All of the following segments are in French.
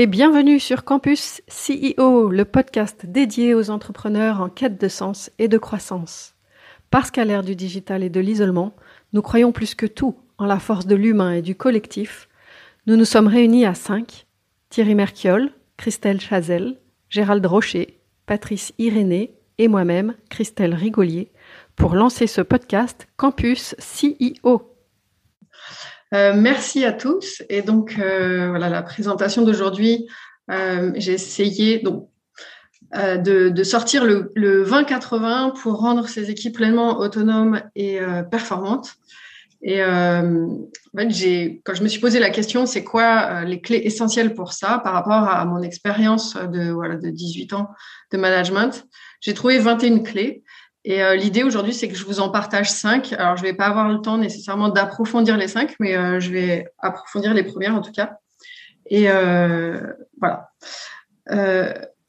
Et bienvenue sur Campus CEO, le podcast dédié aux entrepreneurs en quête de sens et de croissance. Parce qu'à l'ère du digital et de l'isolement, nous croyons plus que tout en la force de l'humain et du collectif. Nous nous sommes réunis à cinq Thierry Merchiol, Christelle Chazel, Gérald Rocher, Patrice Irénée et moi-même, Christelle Rigolier, pour lancer ce podcast Campus CEO. Euh, merci à tous. Et donc, euh, voilà, la présentation d'aujourd'hui, euh, j'ai essayé de, sortir le, le 20-80 pour rendre ces équipes pleinement autonomes et performantes. Et j'ai, quand je me suis posé la question, c'est quoi les clés essentielles pour ça par rapport à mon expérience de, voilà, de 18 ans de management, j'ai trouvé 21 clés. Et euh, l'idée aujourd'hui, c'est que je vous en partage cinq. Alors, je vais pas avoir le temps nécessairement d'approfondir les cinq, mais euh, je vais approfondir les premières en tout cas. Et euh, voilà.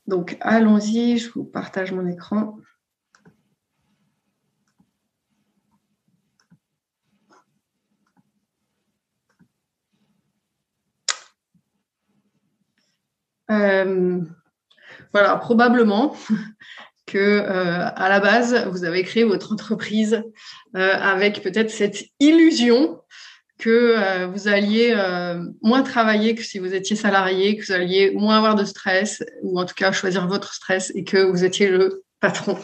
donc, allons-y. Je vous partage mon écran. Voilà, probablement que euh, à la base vous avez créé votre entreprise euh, avec peut-être cette illusion que euh, vous alliez moins travailler que si vous étiez salarié, que vous alliez moins avoir de stress ou en tout cas choisir votre stress et que vous étiez le patron.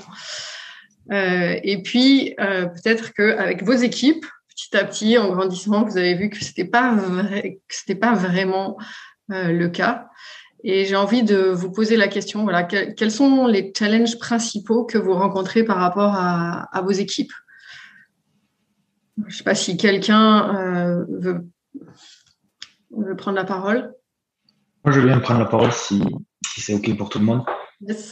et puis peut-être que avec vos équipes, petit à petit, en grandissant, vous avez vu que c'était pas c'était pas vraiment le cas et j'ai envie de vous poser la question, voilà, quels sont les challenges principaux que vous rencontrez par rapport à, vos équipes? Je ne sais pas si quelqu'un euh, veut, prendre la parole. Moi, je viens prendre la parole si, c'est OK pour tout le monde.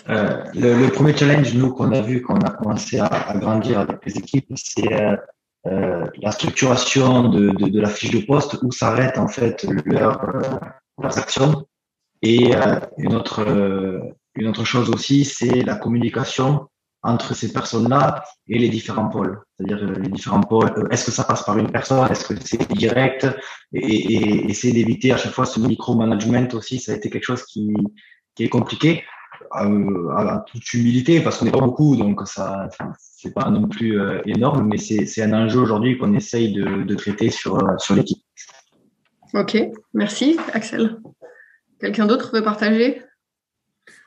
Euh, le, premier challenge, nous, qu'on a vu, qu'on a commencé à, grandir avec les équipes, c'est euh, la structuration de, la fiche de poste où s'arrêtent en fait leurs actions et euh, une, autre, euh, une autre chose aussi, c'est la communication entre ces personnes-là et les différents pôles. C'est-à-dire euh, les différents pôles, est-ce que ça passe par une personne, est-ce que c'est direct, et, essayer d'éviter à chaque fois ce micro-management aussi, ça a été quelque chose qui, qui est compliqué, euh, à toute humilité, parce qu'on n'est pas beaucoup, donc ça, c'est pas non plus énorme, mais c'est un enjeu aujourd'hui qu'on essaye de, de traiter sur, sur l'équipe. Ok, merci Axel. Quelqu'un d'autre veut partager?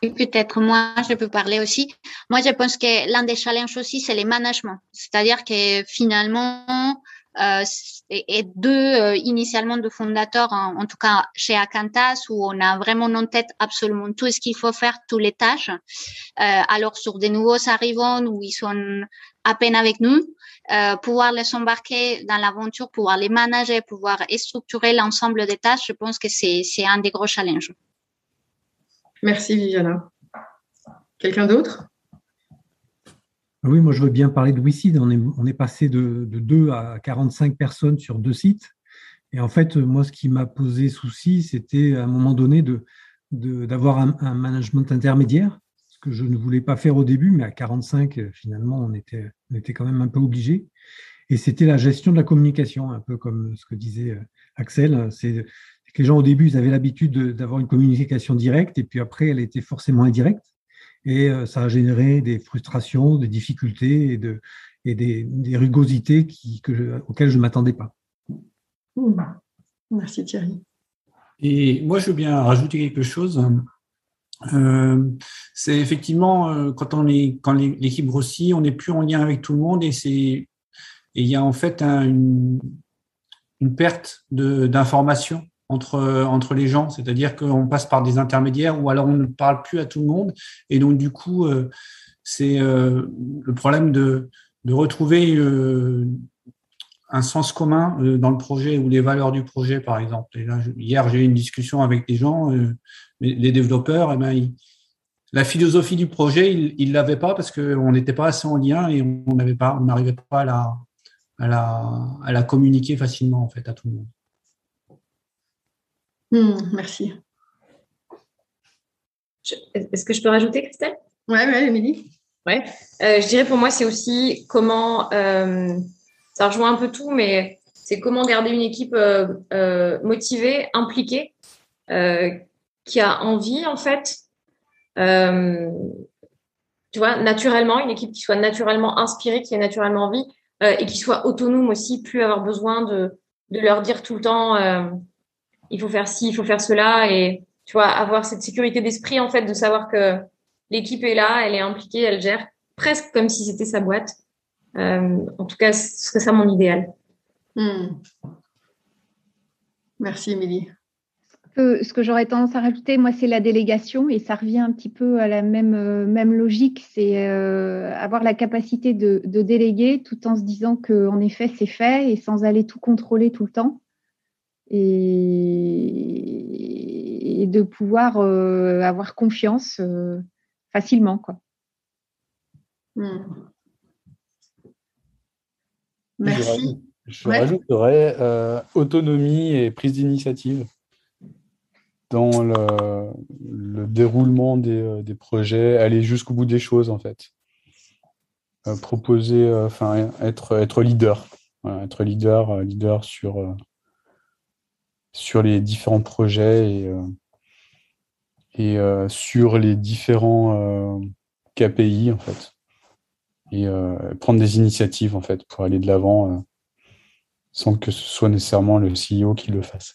Peut-être moi, je peux parler aussi. Moi, je pense que l'un des challenges aussi, c'est le management. C'est-à-dire que finalement, euh, et, deux euh, initialement de fondateurs, en, tout cas chez Acantas, où on a vraiment en tête absolument tout ce qu'il faut faire, toutes les tâches. Euh, alors sur des nouveaux arrivants où ils sont à peine avec nous, euh, pouvoir les embarquer dans l'aventure, pouvoir les manager, pouvoir structurer l'ensemble des tâches, je pense que c'est un des gros challenges. Merci Viviana. Quelqu'un d'autre? Oui, moi je veux bien parler de WeSeed. On est, passé de, de 2 à 45 personnes sur deux sites. Et en fait, moi, ce qui m'a posé souci, c'était à un moment donné d'avoir un, management intermédiaire, ce que je ne voulais pas faire au début, mais à 45, finalement, on était, on était quand même un peu obligé. Et c'était la gestion de la communication, un peu comme ce que disait euh, Axel. C'est que les gens, au début, ils avaient l'habitude d'avoir une communication directe, et puis après, elle était forcément indirecte et euh, ça a généré des frustrations, des difficultés et, de, et des, des, rugosités qui, que auxquelles je ne m'attendais pas. Mmh. Merci Thierry. Et moi, je veux bien rajouter quelque chose. Euh, c'est effectivement euh, quand on est quand l'équipe grossit, on n'est plus en lien avec tout le monde et c'est il y a en fait une, une perte d'informations entre, entre les gens, c'est-à-dire qu'on passe par des intermédiaires ou alors on ne parle plus à tout le monde. Et donc, du coup, euh, c'est euh, le problème de, de retrouver euh, un sens commun dans le projet ou les valeurs du projet, par exemple. Et là, hier, j'ai eu une discussion avec des gens, les développeurs, et ben, la philosophie du projet, ils ne l'avaient pas parce qu'on n'était pas assez en lien et on n'avait pas, on n'arrivait pas à la, à la, à la communiquer facilement en fait à tout le monde. Hmm, merci. Est-ce que je peux rajouter, Christelle? Ouais, ouais, Émilie. Ouais. je dirais pour moi, c'est aussi comment. ça rejoint un peu tout, mais c'est comment garder une équipe motivée, impliquée, qui a envie, en fait. tu vois, naturellement, une équipe qui soit naturellement inspirée, qui ait naturellement envie et qui soit autonome aussi, plus avoir besoin de, de leur dire tout le temps il faut faire ci, il faut faire cela et tu vois avoir cette sécurité d'esprit en fait de savoir que l'équipe est là, elle est impliquée, elle gère presque comme si c'était sa boîte. Euh, en tout cas, ce serait ça mon idéal. Hmm. Merci, Émilie. Ce que j'aurais tendance à rajouter, moi, c'est la délégation et ça revient un petit peu à la même, euh, même logique. C'est euh, avoir la capacité de, de, déléguer tout en se disant qu'en effet, c'est fait et sans aller tout contrôler tout le temps et, de pouvoir euh, avoir confiance euh, facilement. Quoi. Hmm. Merci. Je, rajouterais euh, autonomie et prise d'initiative dans le, déroulement des, des, projets, aller jusqu'au bout des choses en fait. proposer, enfin être, être leader, être leader, leader sur sur les différents projets et, euh, et euh, sur les différents euh, KPI en fait et prendre des initiatives en fait pour aller de l'avant sans que ce soit nécessairement le CEO qui le fasse.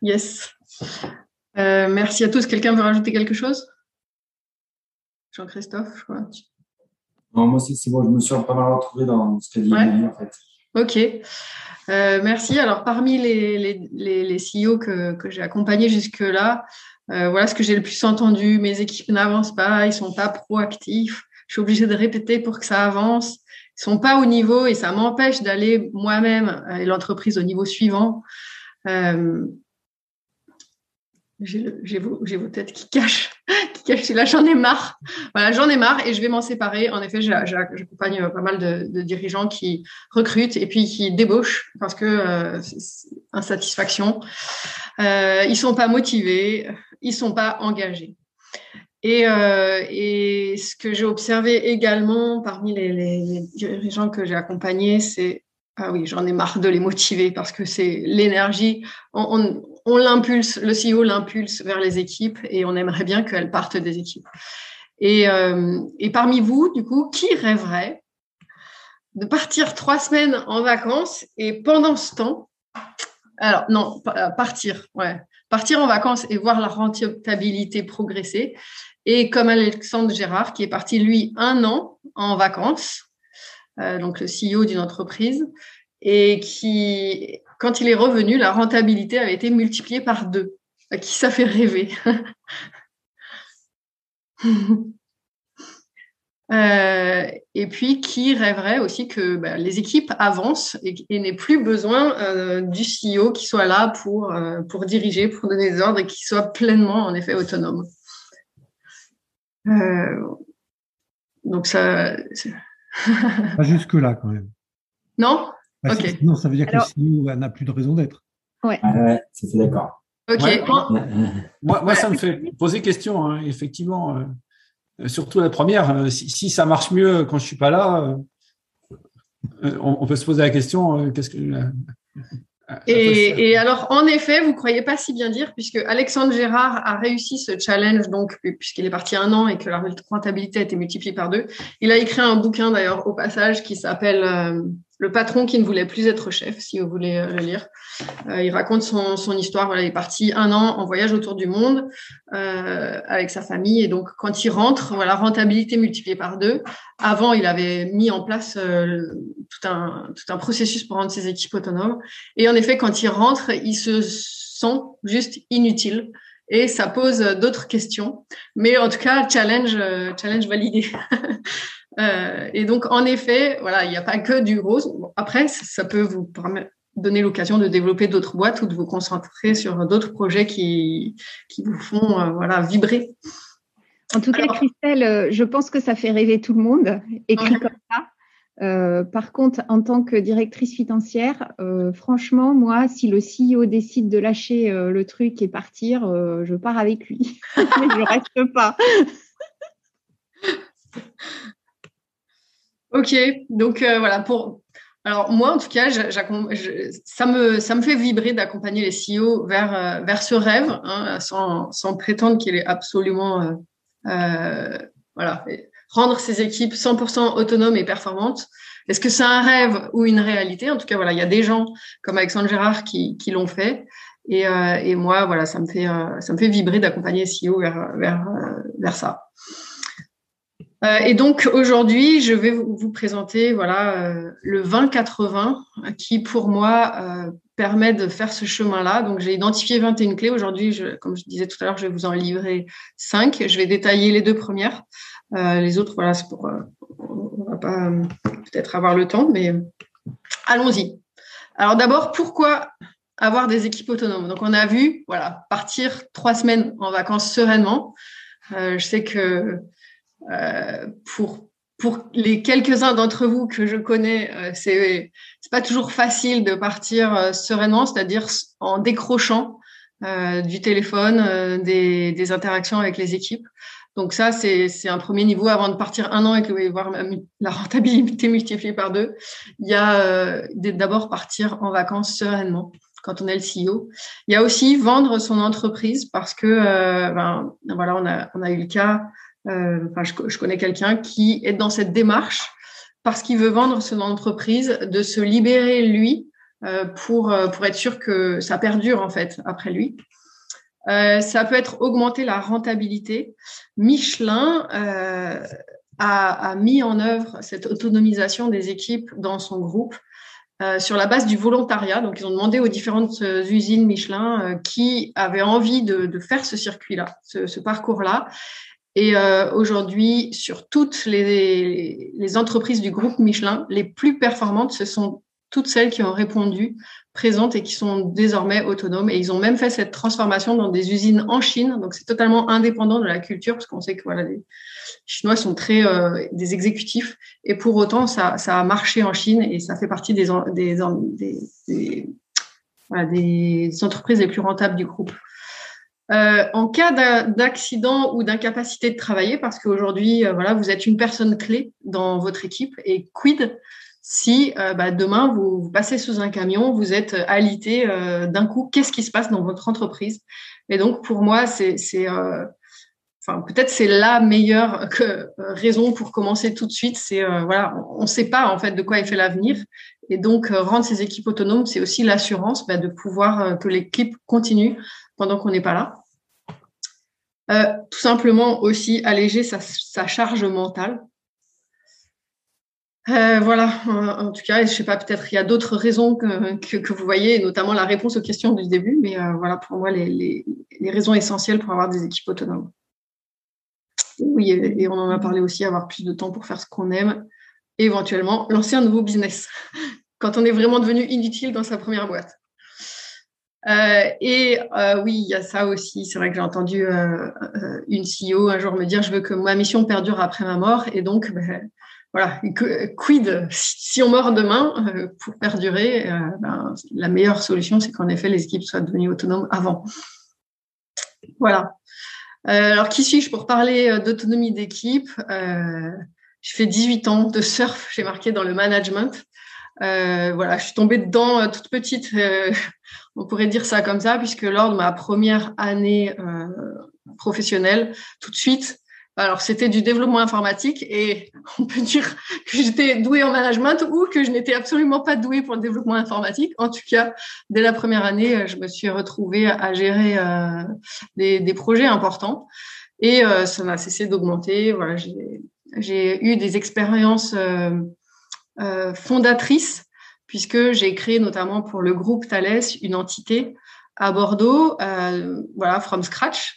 Yes. merci à tous. Quelqu'un veut rajouter quelque chose? Jean-Christophe, je crois. Non, moi aussi, c'est bon. Je me suis pas mal retrouvé dans ce qu'a dit en fait. Ok. Euh, merci. Alors, parmi les, les, les, CEO que, que j'ai accompagnés jusque-là, euh, voilà ce que j'ai le plus entendu. Mes équipes n'avancent pas, ils sont pas proactifs. Je suis obligée de répéter pour que ça avance. Ils sont pas au niveau et ça m'empêche d'aller moi-même et l'entreprise au niveau suivant. Euh, j'ai vos, têtes qui cachent, qui. Là, j'en ai marre. Voilà, j'en ai marre et je vais m'en séparer. En effet, j'accompagne euh, pas mal de, dirigeants qui recrutent et puis qui débauchent parce que euh, insatisfaction. Euh, ils sont pas motivés, ils sont pas engagés. Et, euh, et ce que j'ai observé également parmi les, dirigeants que j'ai accompagnés, c'est ah oui, j'en ai marre de les motiver parce que c'est l'énergie. On, l'impulse, le CEO l'impulse vers les équipes et on aimerait bien qu'elles partent des équipes. Et, euh, et parmi vous, du coup, qui rêverait de partir trois semaines en vacances et pendant ce temps, alors non, euh, partir, ouais, partir en vacances et voir la rentabilité progresser. Et comme Alexandre Gérard, qui est parti lui un an en vacances, euh, donc le CEO d'une entreprise, et qui, quand il est revenu, la rentabilité avait été multipliée par deux. À qui ça fait rêver euh, et puis, qui rêverait aussi que bah, les équipes avancent et, et n'aient plus besoin euh, du CEO qui soit là pour, pour diriger, pour donner des ordres et qui soit pleinement, en effet, autonome. donc, ça, Pas jusque-là, quand même. Non? Bah. Non, ça veut dire que le CEO n'a plus de raison d'être. Ouais. ouais, c'est d'accord. Ok. moi, ça me fait poser question, hein, effectivement. Euh, surtout la première, euh, si, ça marche mieux quand je suis pas là, euh, on, peut se poser la question qu'est-ce que et, alors, en effet, vous croyez pas si bien dire, puisque Alexandre Gérard a réussi ce challenge, donc puisqu'il est parti un an et que la rentabilité a été multipliée par deux. Il a écrit un bouquin d'ailleurs au passage qui s'appelle euh, le patron qui ne voulait plus être chef, si vous voulez euh, le lire. Euh, il raconte son, son, histoire. Voilà, il est parti un an en voyage autour du monde euh, avec sa famille. Et donc, quand il rentre, voilà, rentabilité multipliée par deux. Avant, il avait mis en place euh, tout, un, tout un processus pour rendre ses équipes autonomes. Et en effet, quand il rentre, il se sent juste inutile et ça pose d'autres questions. Mais en tout cas, challenge, challenge validé. Euh, et donc, en effet, voilà, il n'y a pas que du rose. après, ça peut vous donner l'occasion de développer d'autres boîtes ou de vous concentrer sur d'autres projets qui, qui vous font euh, voilà, vibrer. En tout cas, Christelle, euh, je pense que ça fait rêver tout le monde, écrit comme ça. Euh, par contre, en tant que directrice financière, euh, franchement, moi, si le CEO décide de lâcher euh, le truc et partir, je pars avec lui. je ne reste pas. ok, donc voilà, pour, alors moi, en tout cas, ça, me, ça me fait vibrer d'accompagner les CEO vers, vers ce rêve, hein, sans, sans, prétendre qu'il est absolument voilà, rendre ces équipes 100% autonomes et performantes. Est-ce que c'est un rêve ou une réalité? En tout cas, voilà, il y a des gens comme Alexandre Gérard qui, qui l'ont fait. Et, euh, et, moi, voilà, ça me fait, euh, ça me fait vibrer d'accompagner CEO vers, vers, euh, vers ça. Euh, et donc aujourd'hui, je vais vous présenter voilà le 20-80 qui pour moi permet de faire ce chemin-là. Donc j'ai identifié 21 clés. Aujourd'hui, comme je disais tout à l'heure, je vais vous en livrer 5. Je vais détailler les deux premières. Euh, les autres, voilà, c'est pour. Euh, on va pas euh, peut-être avoir le temps, mais allons-y. Alors d'abord, pourquoi avoir des équipes autonomes? Donc on a vu, voilà, partir trois semaines en vacances sereinement. je sais que pour pour les quelques-uns d'entre vous que je connais, c'est c'est pas toujours facile de partir sereinement, c'est-à-dire en décrochant du téléphone, des, des, interactions avec les équipes. Donc ça, c'est un premier niveau avant de partir un an et que voir la rentabilité multipliée par deux. Il y a euh, d'abord partir en vacances sereinement quand on est le CEO. Il y a aussi vendre son entreprise parce que euh, ben, voilà, on a, on a eu le cas. Euh, enfin, je, connais quelqu'un qui est dans cette démarche parce qu'il veut vendre son entreprise, de se libérer lui pour pour être sûr que ça perdure en fait après lui. Euh, ça peut être augmenter la rentabilité. Michelin euh, a, a, mis en œuvre cette autonomisation des équipes dans son groupe euh, sur la base du volontariat. Donc, ils ont demandé aux différentes usines Michelin euh, qui avaient envie de, de faire ce circuit-là, ce, ce parcours-là. Et euh, aujourd'hui, sur toutes les, les, entreprises du groupe Michelin, les plus performantes, ce sont toutes celles qui ont répondu présentes et qui sont désormais autonomes. Et ils ont même fait cette transformation dans des usines en Chine. Donc, c'est totalement indépendant de la culture parce qu'on sait que voilà, les Chinois sont très euh, des exécutifs. Et pour autant, ça, ça a marché en Chine et ça fait partie des, des, des, voilà, des entreprises les plus rentables du groupe. Euh, en cas d'accident ou d'incapacité de travailler, parce qu'aujourd'hui, euh, voilà, vous êtes une personne clé dans votre équipe, et quid si euh, bah, demain vous, passez sous un camion, vous êtes alité d'un coup, qu'est-ce qui se passe dans votre entreprise? Et donc pour moi, c'est, enfin peut-être c'est la meilleure raison pour commencer tout de suite. C'est voilà, on ne sait pas en fait de quoi est fait l'avenir, et donc rendre ces équipes autonomes, c'est aussi l'assurance bah, de pouvoir que l'équipe continue pendant qu'on n'est pas là. Tout simplement aussi alléger sa charge mentale. Euh, voilà, en, tout cas, je sais pas, peut-être il y a d'autres raisons que, vous voyez, notamment la réponse aux questions du début, mais euh, voilà pour moi les, raisons essentielles pour avoir des équipes autonomes. Oui, et on en a parlé aussi, avoir plus de temps pour faire ce qu'on aime, et éventuellement lancer un nouveau business quand on est vraiment devenu inutile dans sa première boîte. Euh, et euh, oui, il y a ça aussi. C'est vrai que j'ai entendu euh, une CEO un jour me dire je veux que ma mission perdure après ma mort, et donc ben, voilà, quid si on meurt demain euh, pour perdurer, euh, ben, la meilleure solution, c'est qu'en effet les équipes soient devenues autonomes avant. Voilà. Euh, alors qui suis-je pour parler d'autonomie d'équipe? J'ai fait 18 ans de surf, j'ai marqué dans le management. voilà, je suis tombée dedans toute petite, on pourrait dire ça comme ça, puisque lors de ma première année professionnelle, tout de suite, alors, c'était du développement informatique et on peut dire que j'étais douée en management ou que je n'étais absolument pas douée pour le développement informatique. En tout cas, dès la première année, je me suis retrouvée à gérer euh, des, des, projets importants et euh, ça n'a cessé d'augmenter. Voilà, j'ai eu des expériences euh, euh, fondatrices puisque j'ai créé notamment pour le groupe Thales une entité à Bordeaux, euh, voilà, from scratch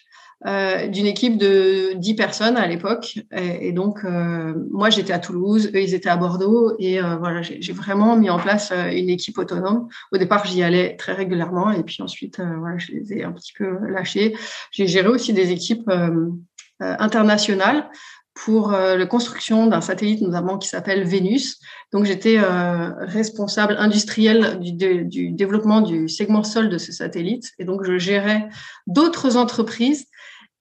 euh, d'une équipe de 10 personnes à l'époque. Et, donc, euh, moi, j'étais à Toulouse, eux, ils étaient à Bordeaux. Et voilà, j'ai vraiment mis en place une équipe autonome. Au départ, j'y allais très régulièrement. Et puis ensuite, voilà, je les ai un petit peu lâchés. J'ai géré aussi des équipes internationales. Pour la construction d'un satellite notamment qui s'appelle Vénus. Donc j'étais responsable industriel du, du, développement du segment sol de ce satellite et donc je gérais d'autres entreprises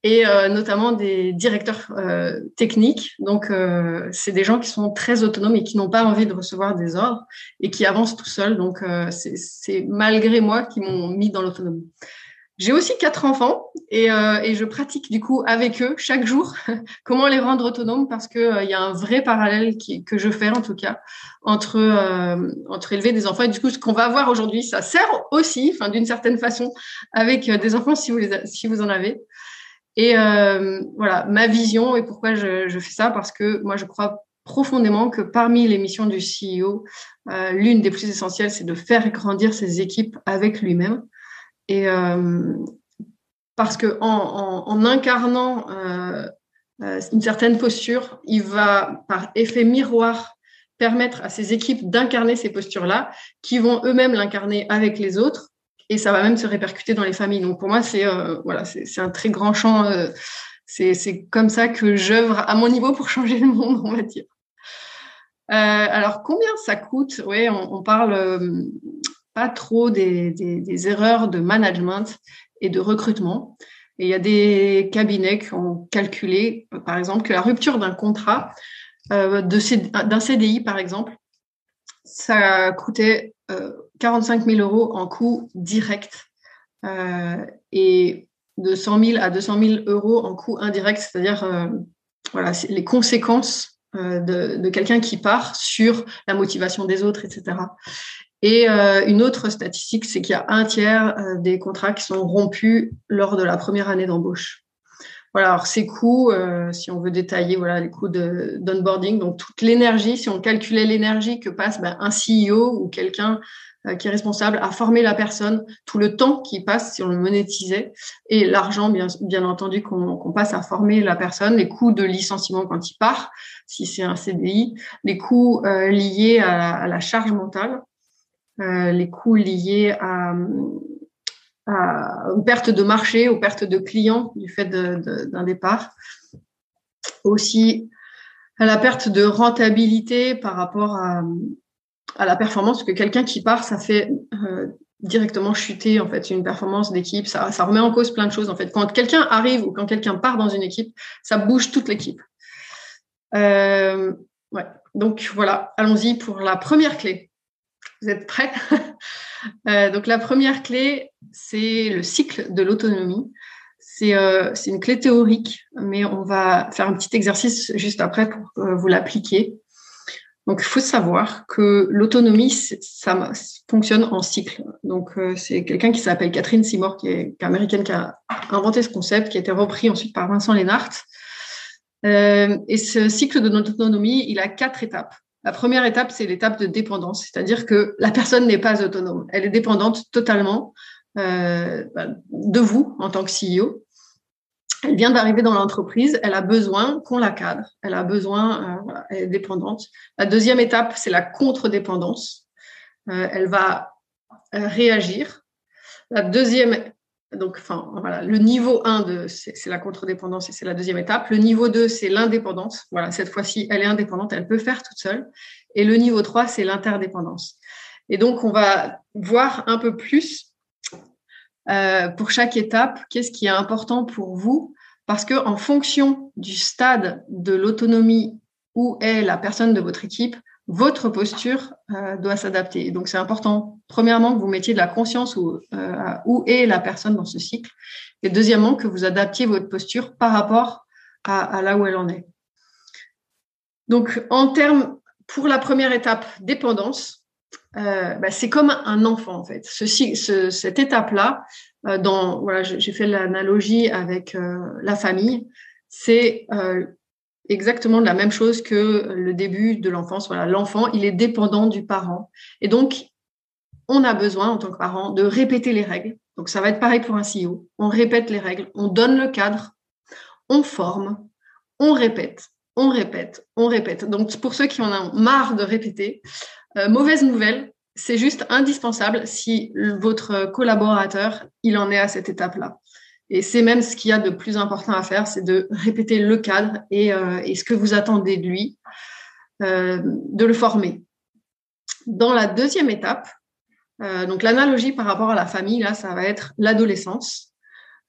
et euh, notamment des directeurs euh, techniques. Donc, euh, c'est des gens qui sont très autonomes et qui n'ont pas envie de recevoir des ordres et qui avancent tout seuls. Donc, c'est malgré moi qui m'ont mis dans l'autonomie. J'ai aussi quatre enfants et, et, je pratique du coup avec eux chaque jour comment les rendre autonomes parce que il y a un vrai parallèle qui, que je fais en tout cas entre entre élever des enfants et du coup ce qu'on va voir aujourd'hui ça sert aussi, enfin d'une certaine façon avec des enfants si vous les, si vous en avez. Et euh, voilà, ma vision et pourquoi je, je, fais ça, parce que moi, je crois profondément que parmi les missions du CEO, euh, l'une des plus essentielles, c'est de faire grandir ses équipes avec lui-même. Et euh, parce que en, incarnant euh, euh, une certaine posture, il va, par effet miroir, permettre à ses équipes d'incarner ces postures-là, qui vont eux-mêmes l'incarner avec les autres et ça va même se répercuter dans les familles. Donc pour moi, c'est voilà, c'est un très grand champ. Euh, c'est comme ça que j'œuvre à mon niveau pour changer le monde, on va dire. Alors combien ça coûte? Oui, on, parle pas trop des, erreurs de management et de recrutement. Et il y a des cabinets qui ont calculé, par exemple, que la rupture d'un contrat d'un CDI, par exemple, ça coûtait 45 000 euros en coût direct euh, et de 100 000 à 200 000 euros en coût indirect, c'est-à-dire euh, voilà, les conséquences euh, de quelqu'un qui part sur la motivation des autres, etc. Et euh, une autre statistique, c'est qu'il y a un tiers euh, des contrats qui sont rompus lors de la première année d'embauche. Voilà, alors ces coûts, euh, si on veut détailler, voilà, les coûts d'onboarding, donc toute l'énergie, si on calculait l'énergie que passe ben, un CEO ou quelqu'un euh, qui est responsable à former la personne, tout le temps qui passe si on le monétisait, et l'argent, bien, bien entendu, qu'on passe à former la personne, les coûts de licenciement quand il part, si c'est un CDI, les coûts euh, liés à la, charge mentale, les coûts liés à, aux pertes de marché, aux pertes de clients du fait d'un départ, aussi à la perte de rentabilité par rapport à, la performance, que quelqu'un qui part, ça fait euh, directement chuter en fait une performance d'équipe. Ça, remet en cause plein de choses en fait. Quand quelqu'un arrive ou quand quelqu'un part dans une équipe, ça bouge toute l'équipe. Euh. Donc voilà, allons-y pour la première clé. Vous êtes prêts? Euh, Donc la première clé, c'est le cycle de l'autonomie. C'est euh, une clé théorique, mais on va faire un petit exercice juste après pour que vous l'appliquiez. Donc, il faut savoir que l'autonomie, ça fonctionne en cycle. Donc, euh, c'est quelqu'un qui s'appelle Catherine Seymour, qui est, américaine, qui a inventé ce concept, qui a été repris ensuite par Vincent Lénart. Euh, et ce cycle de notre autonomie, il a quatre étapes. La première étape, c'est l'étape de dépendance, c'est-à-dire que la personne n'est pas autonome. Elle est dépendante totalement euh, bah, de vous en tant que CEO. Elle vient d'arriver dans l'entreprise, elle a besoin qu'on la cadre, elle a besoin, euh, elle est dépendante. La deuxième étape, c'est la contre-dépendance. Euh, elle va euh, réagir. La deuxième, donc, enfin, voilà, le niveau 1 de, c'est la contre-dépendance et c'est la deuxième étape. Le niveau 2, c'est l'indépendance. Voilà, cette fois-ci, elle est indépendante, elle peut faire toute seule. Et le niveau 3, c'est l'interdépendance. Et donc, on va voir un peu plus euh, pour chaque étape, qu'est-ce qui est important pour vous Parce que en fonction du stade de l'autonomie où est la personne de votre équipe, votre posture euh, doit s'adapter. Donc c'est important, premièrement, que vous mettiez de la conscience où, euh, où est la personne dans ce cycle, et deuxièmement, que vous adaptiez votre posture par rapport à, là où elle en est. Donc en termes, pour la première étape, dépendance, euh, bah, c'est comme un enfant en fait. Cette étape-là, dans j'ai fait l'analogie avec la famille, c'est exactement la même chose que le début de l'enfance. Voilà, l'enfant, il est dépendant du parent, et donc on a besoin en tant que parent de répéter les règles. Donc ça va être pareil pour un CEO. On répète les règles, on donne le cadre, on forme, on répète, on répète, on répète. Donc pour ceux qui en ont marre de répéter, euh, mauvaise nouvelle, c'est juste indispensable si votre collaborateur, il en est à cette étape-là. Et c'est même ce qu'il y a de plus important à faire, c'est de répéter le cadre et, et, ce que vous attendez de lui, de le former. Dans la deuxième étape, donc l'analogie par rapport à la famille, là, ça va être l'adolescence.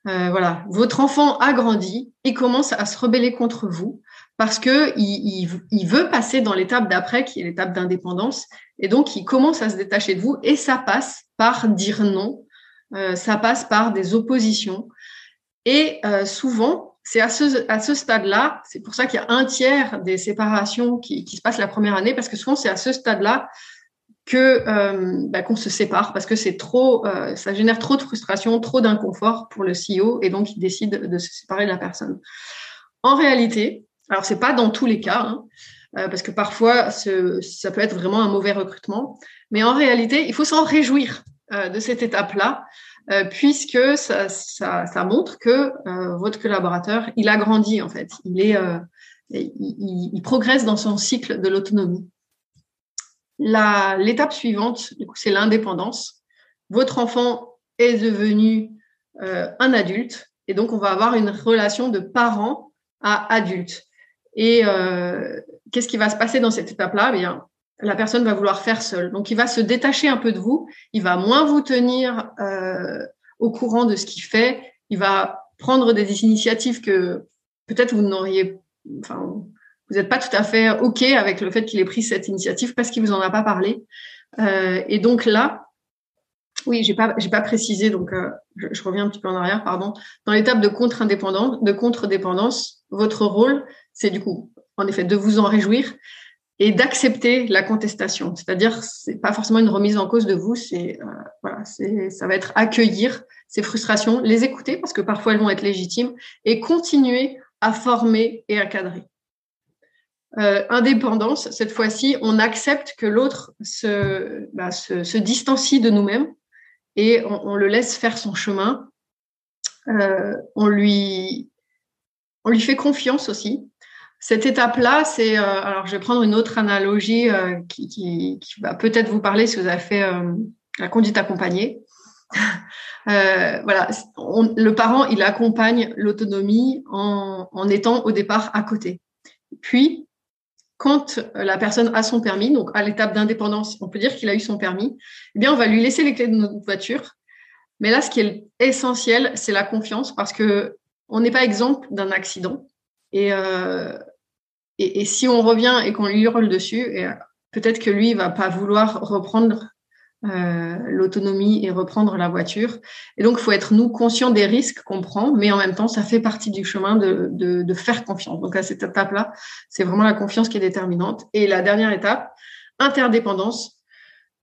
Euh, voilà, votre enfant a grandi et commence à se rebeller contre vous parce que il, veut passer dans l'étape d'après, qui est l'étape d'indépendance, et donc il commence à se détacher de vous et ça passe par dire non, euh, ça passe par des oppositions et euh, souvent c'est à ce, à ce stade-là, c'est pour ça qu'il y a un tiers des séparations qui, qui se passent la première année, parce que souvent c'est à ce stade-là que euh, bah, qu'on se sépare parce que c'est trop, euh, ça génère trop de frustration, trop d'inconfort pour le CEO et donc il décide de se séparer de la personne. En réalité, alors c'est pas dans tous les cas, hein, euh, parce que parfois ce, ça peut être vraiment un mauvais recrutement, mais en réalité il faut s'en réjouir de cette étape-là. Puisque ça, ça, ça, montre que votre collaborateur, il a grandi en fait, il est, il, il progresse dans son cycle de l'autonomie. L'étape suivante, du coup, c'est l'indépendance. Votre enfant est devenu euh, un adulte et donc on va avoir une relation de parent à adulte. Et euh, qu'est-ce qui va se passer dans cette étape-là? Eh Bien, la personne va vouloir faire seule. Donc, il va se détacher un peu de vous. Il va moins vous tenir euh, au courant de ce qu'il fait. Il va prendre des initiatives que peut-être vous n'auriez, enfin, vous n'êtes pas tout à fait OK avec le fait qu'il ait pris cette initiative parce qu'il vous en a pas parlé. Euh, et donc là, oui, j'ai pas, j'ai pas précisé, donc euh, je, reviens un petit peu en arrière, pardon. Dans l'étape de contre-indépendance, de contre-dépendance, votre rôle, c'est du coup, en effet, de vous en réjouir et d'accepter la contestation. C'est-à-dire, c'est pas forcément une remise en cause de vous, c'est euh, voilà, c'est ça va être accueillir ces frustrations, les écouter parce que parfois elles vont être légitimes et continuer à former et à cadrer. Euh, indépendance, cette fois-ci, on accepte que l'autre se, bah, se, distancie de nous-mêmes et on, on, le laisse faire son chemin. Euh, on, lui, on lui fait confiance aussi. Cette étape-là, c'est. Euh, alors, je vais prendre une autre analogie euh, qui, va peut-être vous parler si vous avez fait euh, la conduite accompagnée. voilà, le parent, il accompagne l'autonomie en, étant au départ à côté. Puis, quand la personne a son permis, donc à l'étape d'indépendance, on peut dire qu'il a eu son permis, eh bien, on va lui laisser les clés de notre voiture. Mais là, ce qui est essentiel, c'est la confiance parce que on n'est pas exemple d'un accident. Et, et, et, si on revient et qu'on lui hurle dessus, peut-être que lui, il va pas vouloir reprendre euh, l'autonomie et reprendre la voiture. Et donc, il faut être, nous, conscients des risques qu'on prend, mais en même temps, ça fait partie du chemin de, de, de faire confiance. Donc, à cette étape-là, c'est vraiment la confiance qui est déterminante. Et la dernière étape, interdépendance.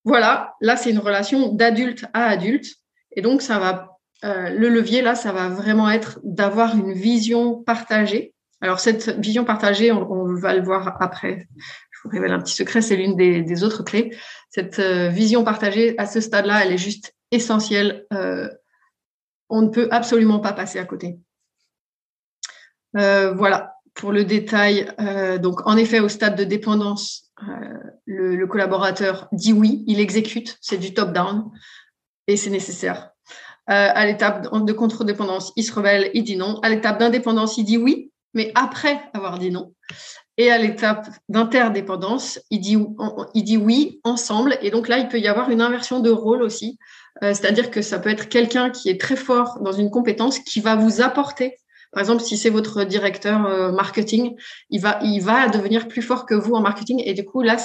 Voilà, là, c'est une relation d'adulte à adulte. Et donc, ça va, euh, le levier, là, ça va vraiment être d'avoir une vision partagée. Alors, cette vision partagée, on, va le voir après vous révèle un petit secret, c'est l'une des, autres clés. Cette euh, vision partagée à ce stade-là, elle est juste essentielle. Euh, on ne peut absolument pas passer à côté. Euh, voilà pour le détail. donc, en effet, au stade de dépendance, le, le, collaborateur dit oui, il exécute, c'est du top-down et c'est nécessaire. à l'étape de contre-dépendance, il se rebelle, il dit non. À l'étape d'indépendance, il dit oui, mais après avoir dit non. Et à l'étape d'interdépendance, il dit, il oui ensemble. Et donc là, il peut y avoir une inversion de rôle aussi. Euh, c'est-à-dire que ça peut être quelqu'un qui est très fort dans une compétence qui va vous apporter. Par exemple, si c'est votre directeur euh, marketing, il va, il va devenir plus fort que vous en marketing. Et du coup, là,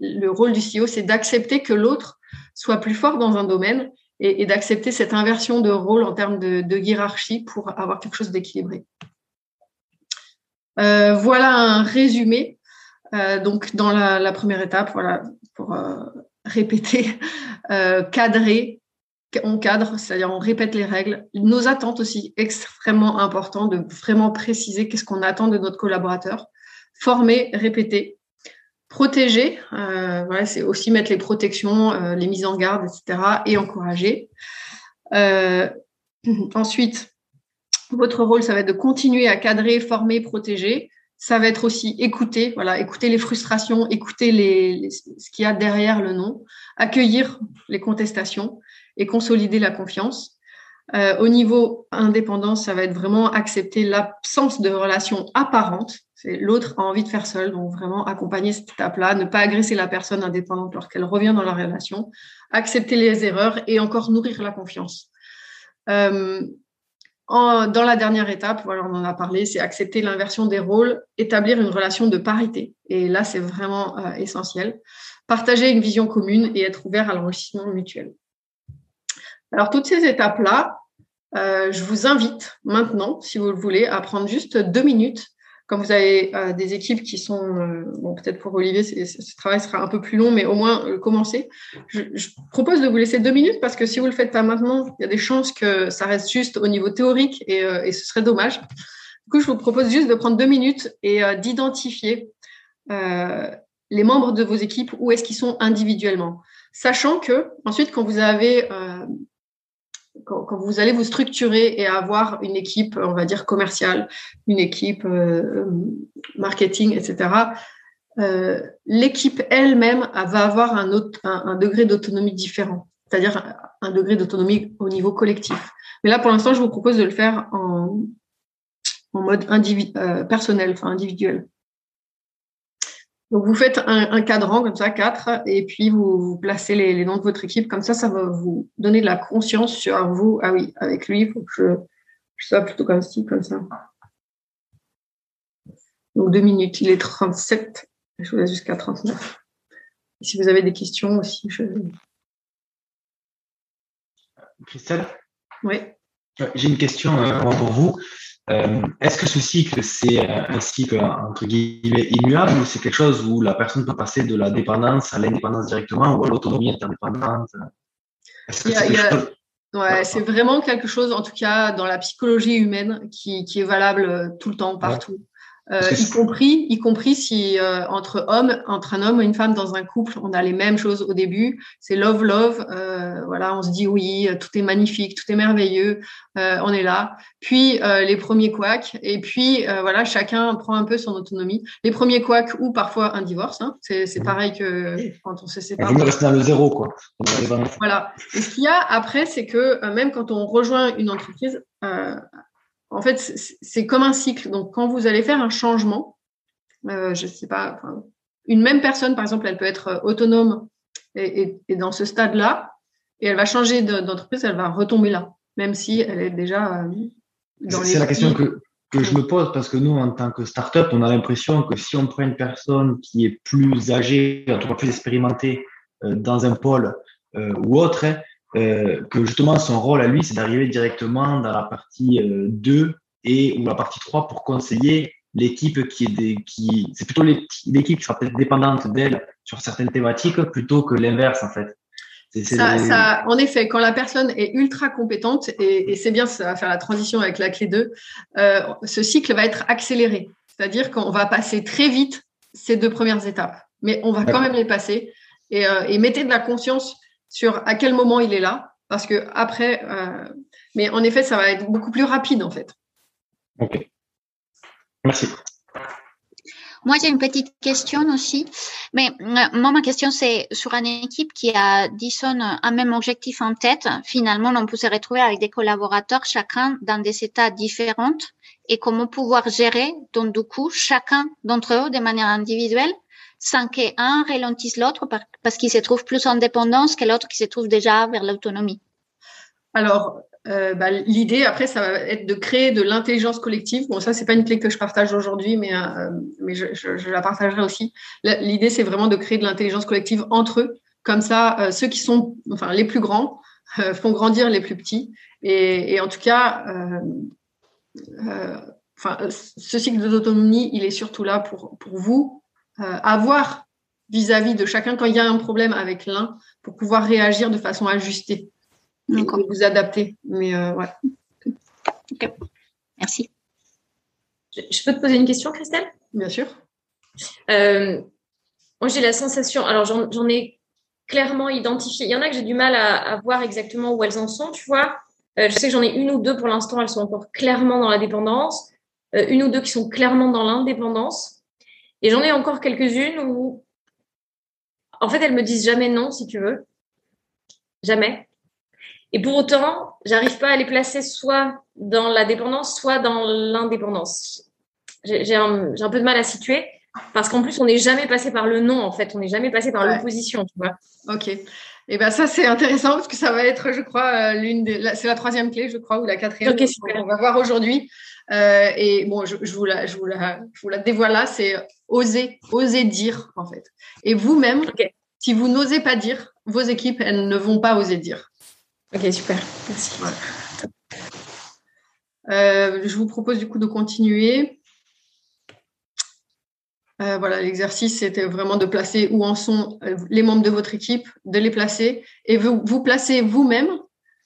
le rôle du CEO, c'est d'accepter que l'autre soit plus fort dans un domaine et, d'accepter cette inversion de rôle en termes de hiérarchie pour avoir quelque chose d'équilibré. Euh, voilà un résumé. Euh, donc, dans la, première étape, voilà, pour euh, répéter, cadrer, on cadre, c'est-à-dire on répète les règles. Nos attentes aussi, extrêmement important de vraiment préciser qu'est-ce qu'on attend de notre collaborateur. Former, répéter, protéger, voilà, c'est aussi mettre les protections, les mises en garde, etc. et encourager. Ensuite, votre rôle, ça va être de continuer à cadrer, former, protéger. Ça va être aussi écouter, voilà, écouter les frustrations, écouter les, ce qu'il y a derrière le nom, accueillir les contestations et consolider la confiance. Euh, au niveau indépendance, ça va être vraiment accepter l'absence de relation apparente. L'autre a envie de faire seul, donc vraiment accompagner cette étape-là, ne pas agresser la personne indépendante lorsqu'elle revient dans la relation, accepter les erreurs et encore nourrir la confiance. Euh, dans la dernière étape, voilà, on en a parlé, c'est accepter l'inversion des rôles, établir une relation de parité. Et là, c'est vraiment euh, essentiel. Partager une vision commune et être ouvert à l'enrichissement mutuel. Alors, toutes ces étapes-là, euh, je vous invite maintenant, si vous le voulez, à prendre juste deux minutes. Quand vous avez euh, des équipes qui sont, euh, bon, peut-être pour Olivier, ce travail sera un peu plus long, mais au moins commencer. Je, je, propose de vous laisser deux minutes parce que si vous le faites pas maintenant, il y a des chances que ça reste juste au niveau théorique et, et ce serait dommage. Du coup, je vous propose juste de prendre deux minutes et d'identifier les membres de vos équipes, où est-ce qu'ils sont individuellement. Sachant que, ensuite, quand vous avez quand, vous allez vous structurer et avoir une équipe, on va dire commerciale, une équipe euh, marketing, etc., euh, l'équipe elle-même va avoir un, autre, un, degré d'autonomie différent, c'est-à-dire un, degré d'autonomie au niveau collectif. Mais là, pour l'instant, je vous propose de le faire en, en mode euh, personnel, enfin individuel. Donc, vous faites un, cadran comme ça, quatre, et puis vous, placez les, noms de votre équipe. Comme ça, ça va vous donner de la conscience sur vous. Ah oui, avec lui, il faut que je, je sois plutôt comme ci, comme ça. Donc, deux minutes. Il est 37. Je vous laisse jusqu'à 39. si vous avez des questions aussi, je. Christelle? Oui. J'ai une question euh, pour vous. Euh, est-ce que ce cycle, c'est un cycle entre guillemets immuable ou c'est quelque chose où la personne peut passer de la dépendance à l'indépendance directement ou à l'autonomie interdépendante Ouais, c'est vraiment quelque chose, en tout cas dans la psychologie humaine, qui, qui est valable tout le temps, partout. Euh, y compris, y compris si euh, entre hommes, entre un homme et une femme dans un couple, on a les mêmes choses au début. C'est love, love. Euh, voilà, on se dit oui, tout est magnifique, tout est merveilleux, euh, on est là. Puis les premiers couacs, et puis voilà, chacun prend un peu son autonomie. Les premiers couacs ou parfois un divorce. Hein, c'est c'est mmh. pareil que quand on se sépare. Vous restez dans le zéro, quoi. Voilà. Et ce qu'il y a après, c'est que même quand on rejoint une entreprise, en fait, c'est comme un cycle. Donc, quand vous allez faire un changement, euh, je ne sais pas, une même personne, par exemple, elle peut être autonome et, dans ce stade-là, et elle va changer d'entreprise, elle va retomber là, même si elle est déjà euh, dans les. C'est la question que, je me pose parce que nous, en tant que start-up, on a l'impression que si on prend une personne qui est plus âgée, en tout cas plus expérimentée euh, dans un pôle ou autre, euh, que justement son rôle à lui, c'est d'arriver directement dans la partie 2 euh, et ou la partie 3 pour conseiller l'équipe qui est des, qui c'est plutôt l'équipe qui sera peut-être dépendante d'elle sur certaines thématiques plutôt que l'inverse en fait. ça, ça, en effet, quand la personne est ultra compétente, et, et c'est bien, ça va faire la transition avec la clé 2, euh, ce cycle va être accéléré. C'est-à-dire qu'on va passer très vite ces deux premières étapes, mais on va quand même les passer. Et, euh, et mettez de la conscience sur à quel moment il est là, parce que après, euh, mais en effet, ça va être beaucoup plus rapide en fait. Ok. Merci. Moi, j'ai une petite question aussi. Mais euh, moi, ma question, c'est sur une équipe qui a, disons, un même objectif en tête. Finalement, on peut se retrouver avec des collaborateurs, chacun dans des états différents. Et comment pouvoir gérer, donc, du coup, chacun d'entre eux de manière individuelle? Sans qu'un ralentisse l'autre parce qu'il se trouve plus en dépendance que l'autre qui se trouve déjà vers l'autonomie Alors, euh, bah, l'idée après, ça va être de créer de l'intelligence collective. Bon, ça, c'est pas une clé que je partage aujourd'hui, mais, euh, mais je, la partagerai aussi. L'idée, c'est vraiment de créer de l'intelligence collective entre eux. Comme ça, euh, ceux qui sont, enfin, les plus grands font grandir les plus petits. Et, et en tout cas, enfin, ce cycle d'autonomie, il est surtout là pour, pour vous, avoir vis-à-vis de chacun quand il y a un problème avec l'un pour pouvoir réagir de façon ajustée. Donc, vous adapter. Mais euh, ouais. Merci. Je peux te poser une question, Christelle? Bien sûr. Euh, moi, j'ai la sensation, alors j'en ai clairement identifié. Il y en a que j'ai du mal à, voir exactement où elles en sont, tu vois. je sais que j'en ai une ou deux pour l'instant, elles sont encore clairement dans la dépendance. une ou deux qui sont clairement dans l'indépendance. Et j'en ai encore quelques-unes où, en fait, elles me disent jamais non, si tu veux. Jamais. Et pour autant, j'arrive pas à les placer soit dans la dépendance, soit dans l'indépendance. J'ai un, un, peu de mal à situer parce qu'en plus, on n'est jamais passé par le non, en fait. On n'est jamais passé par l'opposition, tu vois. Ok. Et eh ben ça, c'est intéressant parce que ça va être, je crois, euh, l'une des. C'est la troisième clé, je crois, ou la quatrième. Ok, super. On va voir aujourd'hui. Euh, et bon, je, je, vous la, je, vous la, je vous la dévoile là, c'est oser, oser dire, en fait. Et vous-même, si vous n'osez pas dire, vos équipes, elles ne vont pas oser dire. Ok, super. Merci. Euh, je vous propose du coup de continuer. Euh, voilà, l'exercice, c'était vraiment de placer où en sont les membres de votre équipe, de les placer et vous, vous placez vous-même.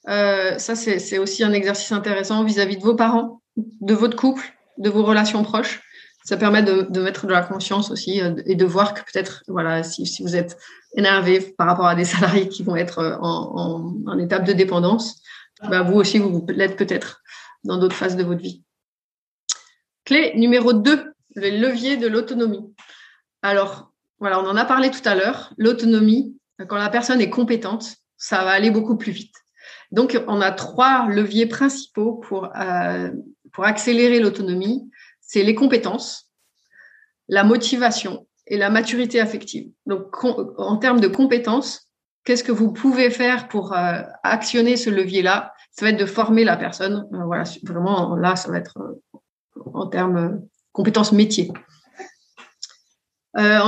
Euh, ça, c'est aussi un exercice intéressant vis-à-vis de vos parents, de votre couple, de vos relations proches. Ça permet de, mettre de la conscience aussi et de voir que peut-être, voilà, si, vous êtes énervé par rapport à des salariés qui vont être en, en, en étape de dépendance, bah, vous aussi, vous l'êtes peut-être dans d'autres phases de votre vie. Clé numéro 2, le levier de l'autonomie. Alors, voilà, on en a parlé tout à l'heure. L'autonomie, quand la personne est compétente, ça va aller beaucoup plus vite. Donc, on a trois leviers principaux pour, euh, pour accélérer l'autonomie. C'est les compétences, la motivation et la maturité affective. Donc, en termes de compétences, qu'est-ce que vous pouvez faire pour euh, actionner ce levier-là? Ça va être de former la personne. Euh, voilà, vraiment, là, ça va être en termes compétences métiers. Euh,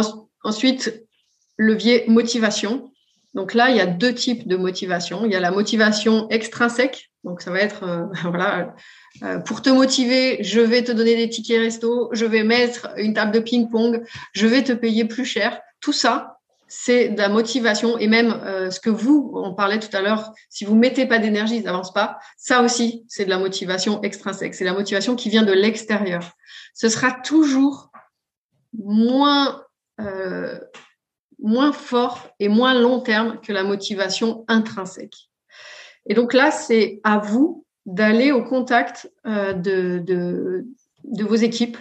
ensuite, levier motivation. Donc là, il y a deux types de motivation. Il y a la motivation extrinsèque. Donc ça va être, euh, voilà, euh, pour te motiver, je vais te donner des tickets resto, je vais mettre une table de ping-pong, je vais te payer plus cher. Tout ça, c'est de la motivation et même euh, ce que vous, on parlait tout à l'heure, si vous mettez pas d'énergie, ça n'avance pas. Ça aussi, c'est de la motivation extrinsèque. C'est la motivation qui vient de l'extérieur. Ce sera toujours moins moins fort et moins long terme que la motivation intrinsèque. Et donc là, c'est à vous d'aller au contact euh, de, vos équipes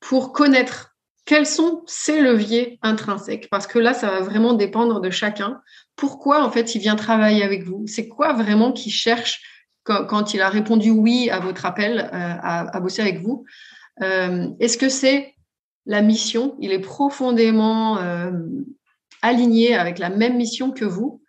pour connaître quels sont ces leviers intrinsèques Parce que là, ça va vraiment dépendre de chacun. Pourquoi, en fait, il vient travailler avec vous? C'est quoi vraiment qu'il cherche quand, il a répondu oui à votre appel euh, à, bosser avec vous? Euh, Est-ce que c'est la mission? Il est profondément aligné avec la même mission que vous?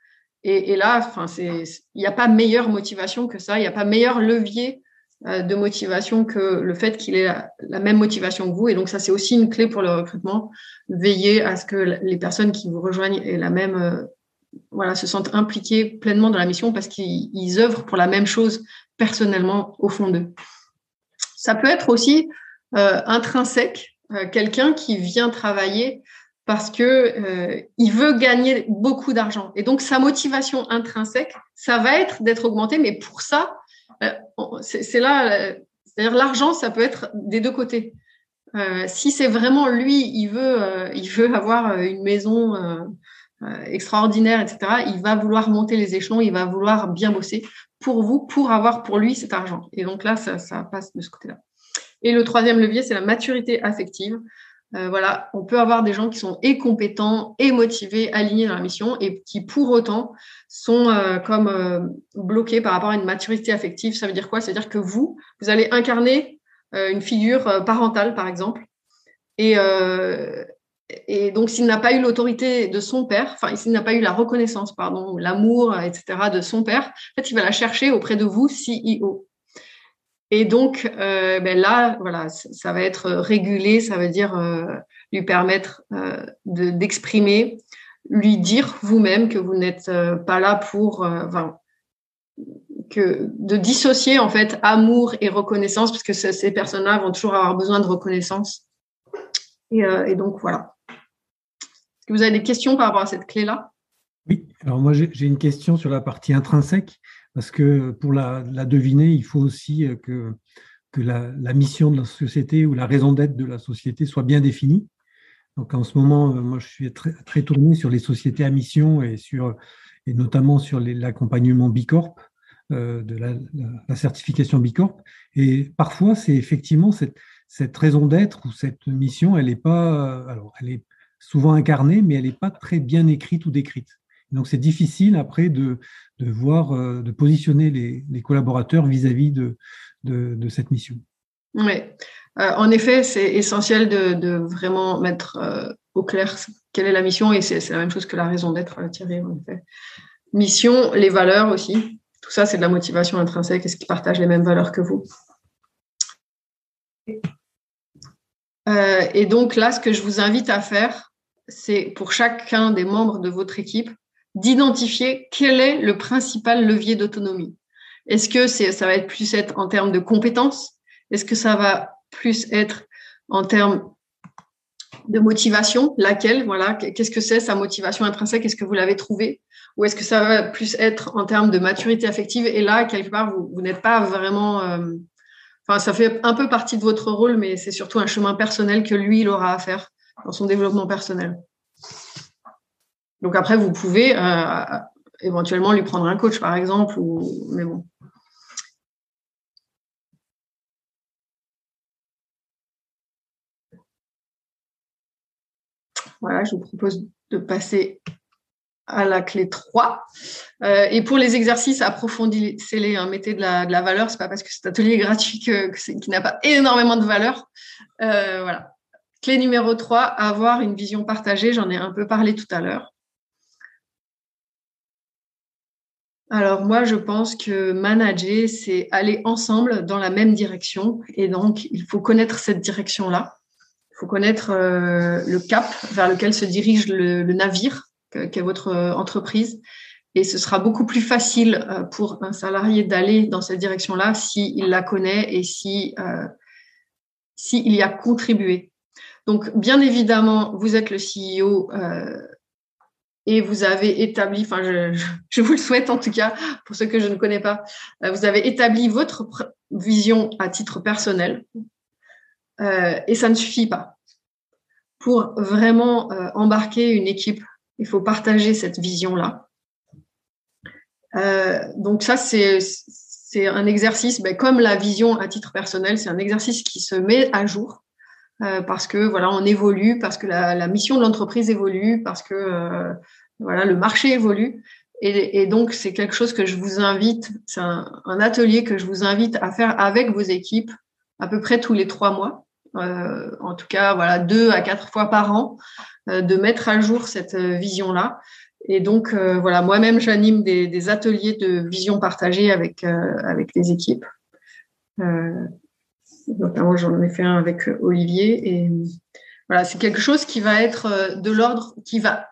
Et, et là, enfin, il n'y a pas meilleure motivation que ça. Il n'y a pas meilleur levier euh, de motivation que le fait qu'il ait la, même motivation que vous. Et donc ça, c'est aussi une clé pour le recrutement. Veiller à ce que les personnes qui vous rejoignent aient la même, euh, voilà, se sentent impliquées pleinement dans la mission parce qu'ils œuvrent pour la même chose personnellement au fond d'eux. Ça peut être aussi euh, intrinsèque, quelqu'un qui vient travailler parce que il veut gagner beaucoup d'argent. Et donc sa motivation intrinsèque, ça va être d'être augmenté, mais pour ça, euh, c'est là, euh, c'est-à-dire l'argent, ça peut être des deux côtés. Euh, si c'est vraiment lui, il veut, il veut avoir une maison extraordinaire, etc. Il va vouloir monter les échelons, il va vouloir bien bosser pour vous, pour avoir pour lui cet argent. Et donc là, ça, ça passe de ce côté-là. Et le troisième levier, c'est la maturité affective. Euh, voilà, on peut avoir des gens qui sont et compétents et motivés, alignés dans la mission et qui pour autant sont euh, comme euh, bloqués par rapport à une maturité affective. Ça veut dire quoi? Ça veut dire que vous, vous allez incarner une figure parentale, par exemple. Et, et donc, s'il n'a pas eu l'autorité de son père, enfin, s'il n'a pas eu la reconnaissance, pardon, l'amour, etc., de son père, en fait, il va la chercher auprès de vous, CEO. Et donc, euh, ben là, voilà, ça, va être régulé, ça veut dire euh, lui permettre euh, d'exprimer, lui dire vous-même que vous n'êtes pas là pour, enfin, que de dissocier en fait amour et reconnaissance, parce que ces personnes-là vont toujours avoir besoin de reconnaissance. Et donc voilà. Est-ce que vous avez des questions par rapport à cette clé-là? Oui. Alors moi, j'ai une question sur la partie intrinsèque parce que pour la, deviner, il faut aussi euh, que, la, mission de la société ou la raison d'être de la société soit bien définie. Donc en ce moment, euh, moi je suis très, très tourné sur les sociétés à mission et, sur, et notamment sur l'accompagnement Bicorp, euh, de la, la, certification Bicorp. Et parfois, c'est effectivement cette, cette raison d'être ou cette mission, elle n'est pas, alors elle est souvent incarnée, mais elle n'est pas très bien écrite ou décrite. Donc c'est difficile après de, de voir, euh, de positionner les, collaborateurs vis-à-vis de, cette mission. Oui, en effet, c'est essentiel de, vraiment mettre au clair quelle est la mission et c'est la même chose que la raison d'être, Thierry, en effet. Mission, les valeurs aussi. Tout ça, c'est de la motivation intrinsèque. Est-ce qu'ils partagent les mêmes valeurs que vous euh, Et donc là, ce que je vous invite à faire, c'est pour chacun des membres de votre équipe d'identifier quel est le principal levier d'autonomie. Est-ce que ça va être plus être en termes de compétences? Est-ce que ça va plus être en termes de motivation? Laquelle? Voilà, qu'est-ce que c'est sa motivation intrinsèque? Est-ce que vous l'avez trouvé? Ou est-ce que ça va plus être en termes de maturité affective? Et là, quelque part, vous, n'êtes pas vraiment. Euh, enfin, ça fait un peu partie de votre rôle, mais c'est surtout un chemin personnel que lui, il aura à faire dans son développement personnel. Donc après, vous pouvez euh, éventuellement lui prendre un coach, par exemple, mais bon. Voilà, je vous propose de passer à la clé 3. Euh, et pour les exercices, approfondissez-les, hein, mettez de la, de la valeur. C'est pas parce que cet atelier est gratuit que, qui n'a pas énormément de valeur. Euh, voilà. Clé numéro 3, avoir une vision partagée. J'en ai un peu parlé tout à l'heure. Alors moi, je pense que manager, c'est aller ensemble dans la même direction. Et donc, il faut connaître cette direction-là. Il faut connaître euh, le cap vers lequel se dirige le navire qu'est votre euh, entreprise. Et ce sera beaucoup plus facile euh, pour un salarié d'aller dans cette direction-là s'il la connaît et si euh, s'il y a contribué. Donc, bien évidemment, vous êtes le CEO et vous avez établi, enfin, je, vous le souhaite en tout cas, pour ceux que je ne connais pas, vous avez établi votre vision à titre personnel euh, et ça ne suffit pas. Pour vraiment embarquer une équipe il faut partager cette vision-là. Euh, donc ça, c'est un exercice, ben, comme la vision à titre personnel, c'est un exercice qui se met à jour euh, parce que voilà, on évolue, parce que la, mission de l'entreprise évolue, parce que euh, voilà, le marché évolue. Et, donc, c'est quelque chose que je vous invite, c'est un, atelier que je vous invite à faire avec vos équipes à peu près tous les trois mois. en tout cas, voilà, deux à quatre fois par an, euh, de mettre à jour cette euh, vision-là. Et donc, euh, voilà, moi-même, j'anime des, ateliers de vision partagée avec, avec les équipes. notamment, j'en ai fait un avec Olivier. Et voilà, c'est quelque chose qui va être de l'ordre, qui va,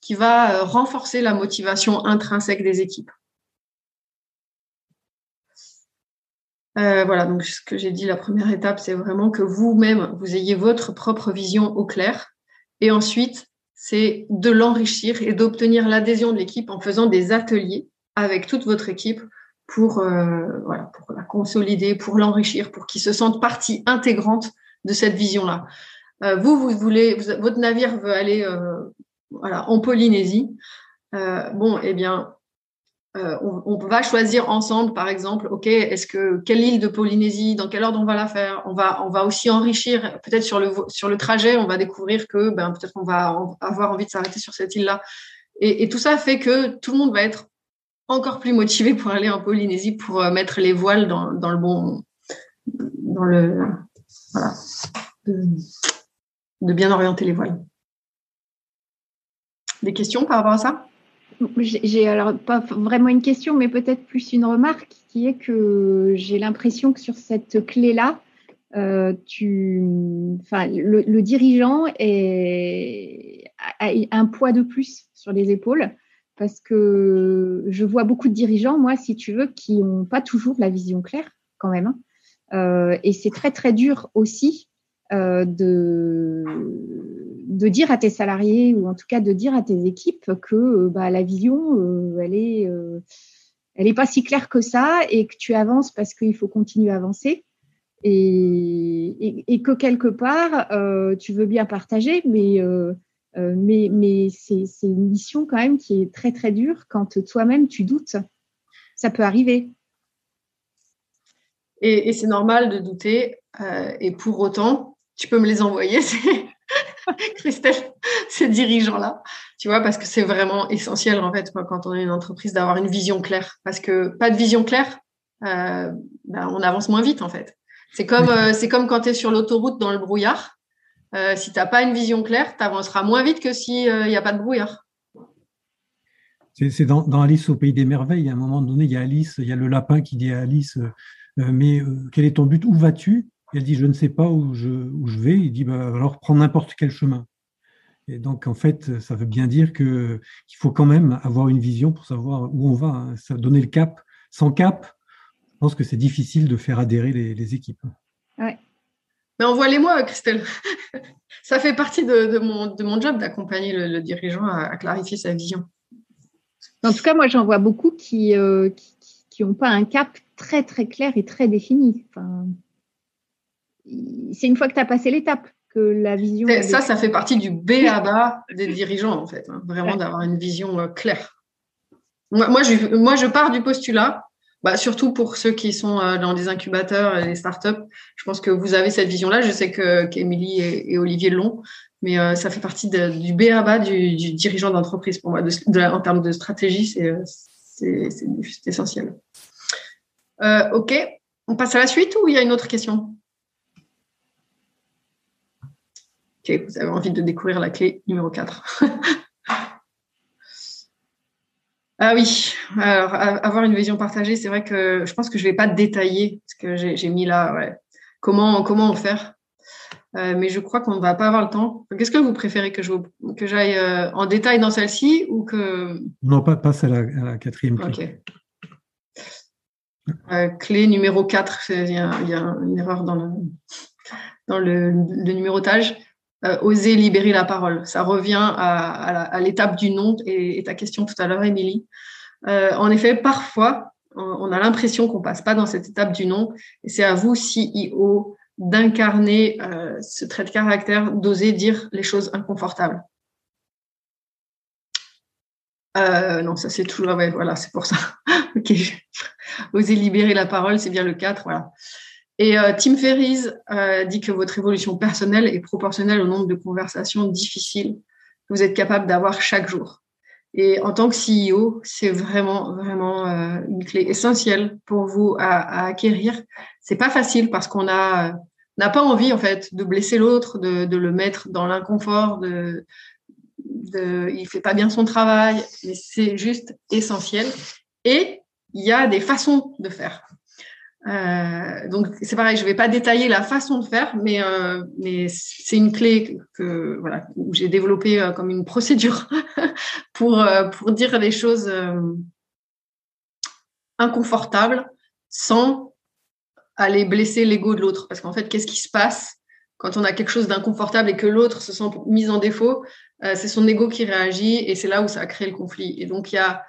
qui va renforcer la motivation intrinsèque des équipes. voilà, donc ce que j'ai dit, la première étape, c'est vraiment que vous-même, vous ayez votre propre vision au clair et ensuite, c'est de l'enrichir et d'obtenir l'adhésion de l'équipe en faisant des ateliers avec toute votre équipe pour, euh, voilà, pour la consolider, pour l'enrichir, pour qu'ils se sentent partie intégrante de cette vision-là. Euh, vous, vous voulez, votre navire veut aller euh, voilà, en Polynésie. Euh, bon, eh bien, euh, on, va choisir ensemble, par exemple, ok, est-ce que quelle île de Polynésie, dans quel ordre on va la faire? On va, on va aussi enrichir, peut-être sur le sur le trajet, on va découvrir que ben peut-être qu'on va avoir envie de s'arrêter sur cette île-là. Et, tout ça fait que tout le monde va être encore plus motivé pour aller en Polynésie pour euh, mettre les voiles dans, dans le bon, dans le de bien orienter les voiles. Des questions par rapport à ça? J'ai alors pas vraiment une question, mais peut-être plus une remarque qui est que j'ai l'impression que sur cette clé-là, euh, tu, le, dirigeant est, a un poids de plus sur les épaules parce que je vois beaucoup de dirigeants, moi, si tu veux, qui n'ont pas toujours la vision claire quand même. Hein. Euh, et c'est très très dur aussi euh, de de dire à tes salariés ou en tout cas de dire à tes équipes que euh, bah, la vision, euh, elle est, euh, elle est pas si claire que ça et que tu avances parce qu'il faut continuer à avancer et, et, que quelque part tu veux bien partager, mais mais, mais c'est une mission quand même qui est très très dure quand toi-même tu doutes. Ça peut arriver. Et c'est normal de douter. et pour autant, tu peux me les envoyer. Christelle, ces dirigeants-là, tu vois, parce que c'est vraiment essentiel, en fait, quand on est une entreprise, d'avoir une vision claire. Parce que pas de vision claire, euh, ben, on avance moins vite, en fait. C'est comme, euh, c'est comme quand tu es sur l'autoroute dans le brouillard. Euh, si tu n'as pas une vision claire, tu avanceras moins vite que s'il n'y a pas de brouillard. C'est dans, dans, Alice au pays des merveilles, à un moment donné, il y a Alice, il y a le lapin qui dit à Alice, mais quel est ton but? Où vas-tu? Elle dit, je ne sais pas où je, où je vais. Il dit, bah, alors prends n'importe quel chemin. Et donc, en fait, ça veut bien dire qu'il faut quand même avoir une vision pour savoir où on va, hein. ça donner le cap. Sans cap, je pense que c'est difficile de faire adhérer les, équipes. Ouais. Mais envoie-les-moi, Christelle. ça fait partie de, mon, de mon, job d'accompagner le, dirigeant à, clarifier sa vision. En tout cas, moi, j'en vois beaucoup qui n'ont euh, qui, pas un cap très, très clair et très défini. Enfin, c'est une fois que tu as passé l'étape que la vision. Ça, ça fait partie du B à bas des dirigeants, en fait. Hein. vraiment d'avoir une vision euh, claire. Moi, je, moi, je pars du postulat, bah, surtout pour ceux qui sont euh, dans des incubateurs et des startups. Je pense que vous avez cette vision-là. Je sais que qu'Émilie et, Olivier l'ont, mais euh, ça fait partie du B à bas du, dirigeant d'entreprise pour moi. en termes de stratégie, c'est essentiel. ok, on passe à la suite ou il y a une autre question? Ok, vous avez envie de découvrir la clé numéro 4. ah oui, alors avoir une vision partagée, c'est vrai que je pense que je ne vais pas détailler ce que j'ai mis là. Comment, comment en faire? Euh, mais je crois qu'on ne va pas avoir le temps. Qu'est-ce que vous préférez que je que j'aille euh, en détail dans celle-ci ou que non pas passe à la, quatrième clé. Euh, clé numéro 4, il y, a, une erreur dans le dans le, le numérotage. Euh, oser libérer la parole. Ça revient à, l'étape du nom et, ta question tout à l'heure, Émilie. Euh, en effet, parfois, on, a l'impression qu'on passe pas dans cette étape du nom et c'est à vous, CEO, d'incarner euh, ce trait de caractère, d'oser dire les choses inconfortables. non, ça c'est toujours, ouais, voilà, c'est pour ça. ok. Oser libérer la parole, c'est bien le 4, voilà. Et euh, Tim Ferriss euh, dit que votre évolution personnelle est proportionnelle au nombre de conversations difficiles que vous êtes capable d'avoir chaque jour. Et en tant que CEO, c'est vraiment, vraiment euh, une clé essentielle pour vous à, à acquérir. C'est pas facile parce qu'on a n'a pas envie en fait de blesser l'autre, de, de, le mettre dans l'inconfort, de, de, il fait pas bien son travail, mais c'est juste essentiel. Et il y a des façons de faire. Euh, donc c'est pareil, je vais pas détailler la façon de faire, mais euh, mais c'est une clé que voilà où j'ai développé euh, comme une procédure pour euh, pour dire les choses inconfortables sans aller blesser l'ego de l'autre. Parce qu'en fait, qu'est-ce qui se passe quand on a quelque chose d'inconfortable et que l'autre se sent mis en défaut? C'est son ego qui réagit et c'est là où ça a créé le conflit. Et donc il y a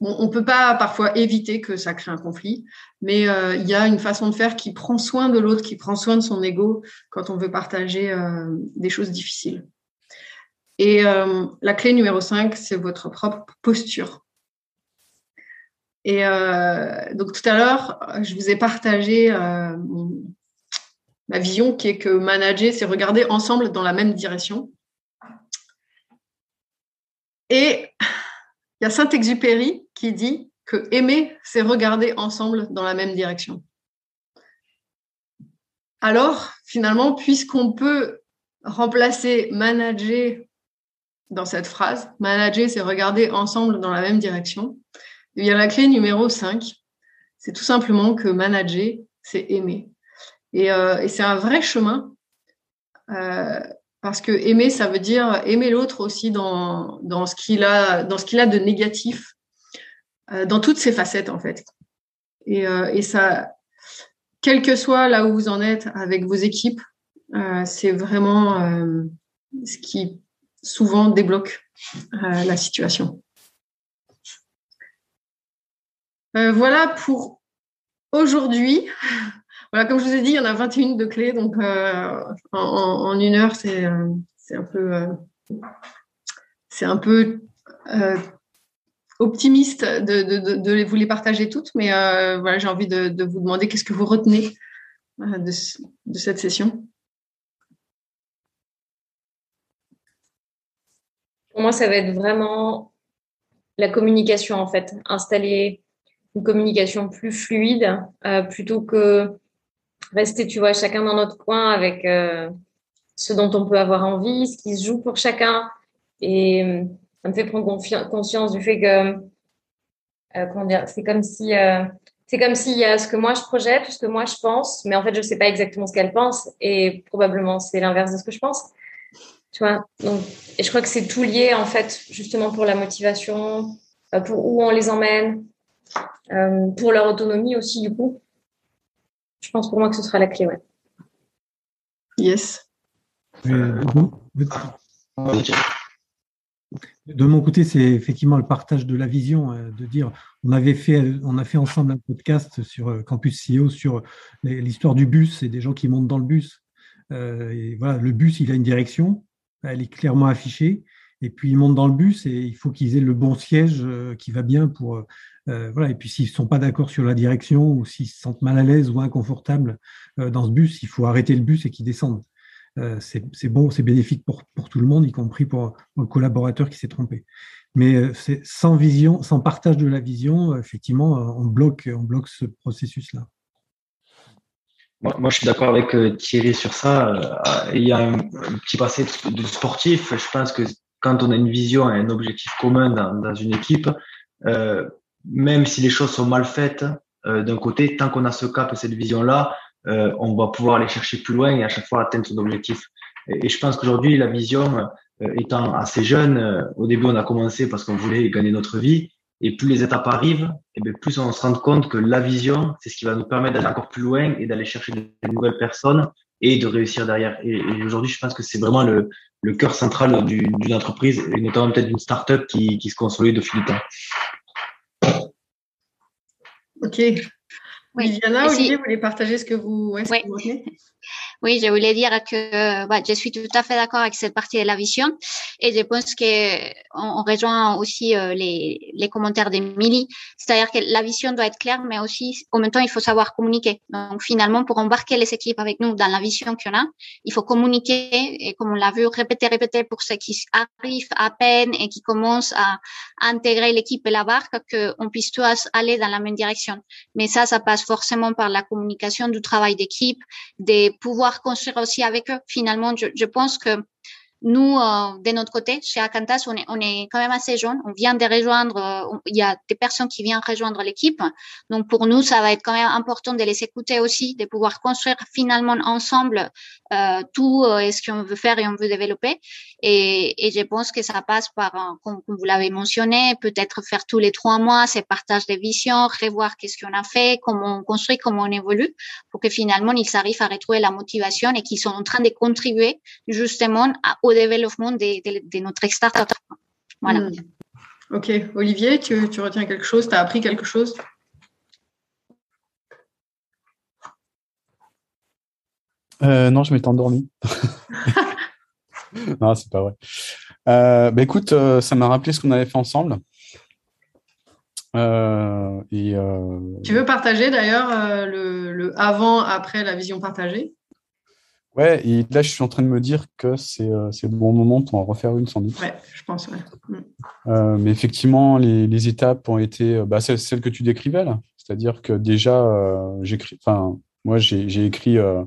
on ne peut pas parfois éviter que ça crée un conflit, mais euh, il y a une façon de faire qui prend soin de l'autre, qui prend soin de son ego quand on veut partager euh, des choses difficiles. Et euh, la clé numéro 5, c'est votre propre posture. Et donc tout à l'heure, je vous ai partagé ma vision qui est que manager, c'est regarder ensemble dans la même direction. Et il y a Saint-Exupéry qui dit que aimer, c'est regarder ensemble dans la même direction. Alors, finalement, puisqu'on peut remplacer manager dans cette phrase, manager, c'est regarder ensemble dans la même direction, il y a la clé numéro 5, c'est tout simplement que manager, c'est aimer. Et, euh, c'est un vrai chemin. Euh, parce que aimer, ça veut dire aimer l'autre aussi dans, dans ce qu'il a, dans ce qu'il a de négatif, euh, dans toutes ses facettes en fait. Et, euh, et, ça, quel que soit là où vous en êtes avec vos équipes, euh, c'est vraiment euh, ce qui souvent débloque euh, la situation. voilà pour aujourd'hui. Voilà, comme je vous ai dit, il y en a 21 de clés, donc euh, en, une heure, c'est euh, un peu, euh, un peu optimiste de, de, vous les partager toutes, mais voilà, j'ai envie de, de, vous demander qu'est-ce que vous retenez de, de cette session. pour moi, ça va être vraiment la communication, en fait. Installer une communication plus fluide plutôt que rester, tu vois, chacun dans notre coin avec euh, ce dont on peut avoir envie, ce qui se joue pour chacun. Et euh, ça me fait prendre conscience du fait que, comment dire, c'est comme si c'est comme s'il y a ce que moi je projette, ce que moi je pense, mais en fait je ne sais pas exactement ce qu'elle pense et probablement c'est l'inverse de ce que je pense. Tu vois Donc, et je crois que c'est tout lié en fait justement pour la motivation, euh, pour où on les emmène, euh, pour leur autonomie aussi du coup. Je pense pour moi que ce sera la clé, ouais. Yes. De mon côté, c'est effectivement le partage de la vision, euh, de dire, on avait fait, on a fait ensemble un podcast sur euh, Campus CEO sur l'histoire du bus et des gens qui montent dans le bus. Euh, et voilà, le bus, il a une direction, elle est clairement affichée. Et puis ils montent dans le bus et il faut qu'ils aient le bon siège qui va bien pour voilà. Et puis s'ils sont pas d'accord sur la direction ou s'ils se sentent mal à l'aise ou inconfortables dans ce bus, il faut arrêter le bus et qu'ils descendent. Euh, c'est bon, c'est bénéfique pour, pour, tout le monde, y compris pour, le collaborateur qui s'est trompé. Mais euh, sans vision, sans partage de la vision, euh, effectivement, on bloque, on bloque ce processus-là. Moi, je suis d'accord avec Thierry sur ça. Il y a un, petit passé de, sportif. Je pense que quand on a une vision et un objectif commun dans une équipe, même si les choses sont mal faites d'un côté, tant qu'on a ce cap et cette vision-là, euh, on va pouvoir aller chercher plus loin et à chaque fois atteindre son objectif. Et, je pense qu'aujourd'hui, la vision, euh, étant assez jeune, euh, au début, on a commencé parce qu'on voulait gagner notre vie. Et plus les étapes arrivent, et bien plus on se rend compte que la vision, c'est ce qui va nous permettre d'aller encore plus loin et d'aller chercher de, nouvelles personnes et de réussir derrière. Et, aujourd'hui, je pense que c'est vraiment le, le cœur central d'une entreprise et notamment peut-être d'une start-up qui, qui se consolide au fil du temps. Ok, oui. Viviana, Olivier, vous voulez partager ce que vous, ouais, oui. Oui, je voulais dire que bah, je suis tout à fait d'accord avec cette partie de la vision et je pense que on, rejoint aussi euh, les, les commentaires d'Emilie, c'est-à-dire que la vision doit être claire, mais aussi en même temps il faut savoir communiquer. Donc finalement, pour embarquer les équipes avec nous dans la vision qu'on a, il faut communiquer et comme on l'a vu, répéter, répéter pour ceux qui arrivent à peine et qui commencent à intégrer l'équipe et la barque, qu'on puisse tous aller dans la même direction. Mais ça, ça passe forcément par la communication, du travail d'équipe, des pouvoir construire aussi avec eux. Finalement, je, je pense que nous, euh, de notre côté, chez Acantas, on est, on est quand même assez jeune. On vient de rejoindre, euh, il y a des personnes qui viennent rejoindre l'équipe. Donc, pour nous, ça va être quand même important de les écouter aussi, de pouvoir construire finalement ensemble euh, tout euh, ce qu'on veut faire et on veut développer. Et, et je pense que ça passe par, comme, comme vous l'avez mentionné, peut-être faire tous les trois mois ces partages de visions, revoir qu'est-ce qu'on a fait, comment on construit, comment on évolue, pour que finalement, ils arrivent à retrouver la motivation et qu'ils sont en train de contribuer justement à, développement de, notre startup. Voilà. Hmm. Ok. Olivier, tu, tu retiens quelque chose? Tu as appris quelque chose? Euh, Non, je m'étais endormi. non, c'est pas vrai. Euh, bah, écoute, euh, ça m'a rappelé ce qu'on avait fait ensemble. et, Tu veux partager d'ailleurs le, le avant-après la vision partagée? Ouais, et là, je suis en train de me dire que c'est euh, le bon moment pour en refaire une sans doute. Ouais, je pense, ouais. Mm. Euh, mais effectivement, les, les, étapes ont été euh, bah, celles, que tu décrivais là. C'est-à-dire que déjà, euh, j'écris, enfin, moi, j'ai écrit, euh,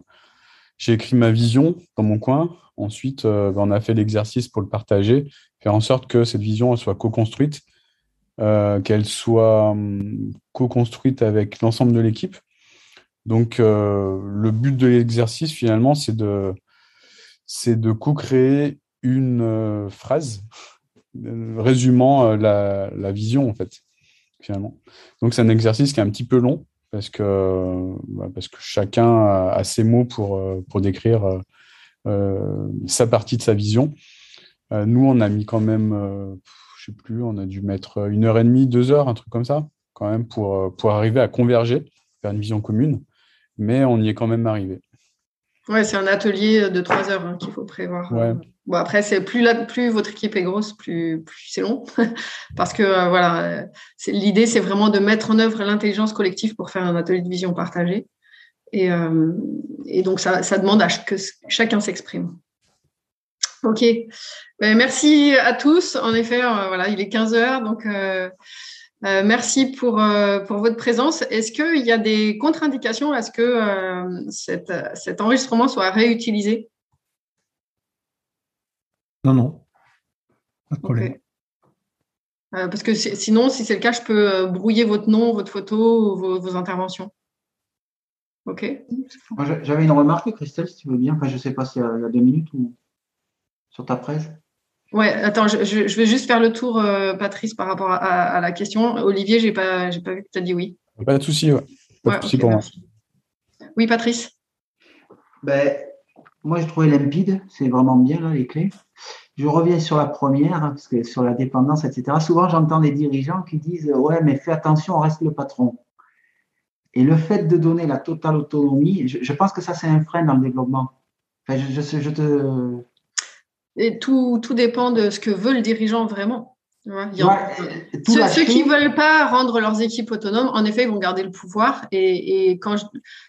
j'ai écrit ma vision dans mon coin. Ensuite, bah, on a fait l'exercice pour le partager, faire en sorte que cette vision elle soit co-construite, qu'elle soit hum, co-construite avec l'ensemble de l'équipe donc, euh, le but de l'exercice, finalement, c'est de, c'est de co-créer une euh, phrase euh, résumant la, vision, en fait, finalement. Donc, c'est un exercice qui est un petit peu long parce que, bah, chacun a, ses mots pour, décrire sa partie de sa vision. nous, on a mis quand même, je sais plus, on a dû mettre une heure et demie, deux heures, un truc comme ça, quand même, pour, pour arriver à converger vers une vision commune mais on y est quand même arrivé. Ouais, c'est un atelier de trois heures hein, qu'il faut prévoir. Bon, après, c'est plus, plus votre équipe est grosse, plus, plus c'est long. Parce que euh, voilà, l'idée, c'est vraiment de mettre en œuvre l'intelligence collective pour faire un atelier de vision partagée. Et, euh, et donc, ça, ça, demande à que chacun s'exprime. Ok. Ben, merci à tous. En effet, voilà, il est 15 heures, donc merci pour, pour votre présence. Est-ce qu'il y a des contre-indications à ce que cet enregistrement soit réutilisé? Non, non. Pas de problème. Euh, parce que sinon, si c'est le cas, je peux euh, brouiller votre nom, votre photo, vos, vos interventions. Ok. J'avais une remarque, Christelle, si tu veux bien. Enfin, je ne sais pas s'il y, a deux minutes ou sur ta presse. Ouais, attends, je, je, vais juste faire le tour, euh, Patrice, par rapport à, la question. Olivier, j'ai pas, j'ai pas vu que tu as dit oui. Pas de souci, ouais. Pas de souci pour moi. Oui, Patrice. Ben, moi, je trouvais limpide. C'est vraiment bien, là, les clés. Je reviens sur la première, parce que sur la dépendance, etc. Souvent, j'entends des dirigeants qui disent Ouais, mais fais attention, on reste le patron. Et le fait de donner la totale autonomie, je, pense que ça, c'est un frein dans le développement. Enfin, je, je, te. Et tout, tout dépend de ce que veut le dirigeant vraiment. ceux, qui ne veulent pas rendre leurs équipes autonomes, en effet, ils vont garder le pouvoir. Et, et quand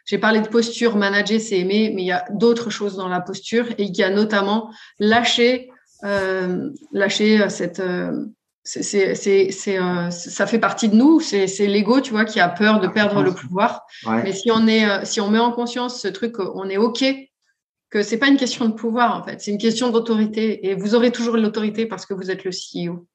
j'ai parlé de posture, manager, c'est aimer, mais il y a d'autres choses dans la posture. Et il y a notamment lâcher euh, lâcher euh, cette euh, c'est, c'est, c'est, ça fait partie de nous. C'est, c'est l'ego, tu vois, qui a peur de perdre le pouvoir. Mais si on est, si on met en conscience ce truc, on est ok, que c'est pas une question de pouvoir en fait, c'est une question d'autorité. Et vous aurez toujours l'autorité parce que vous êtes le CEO.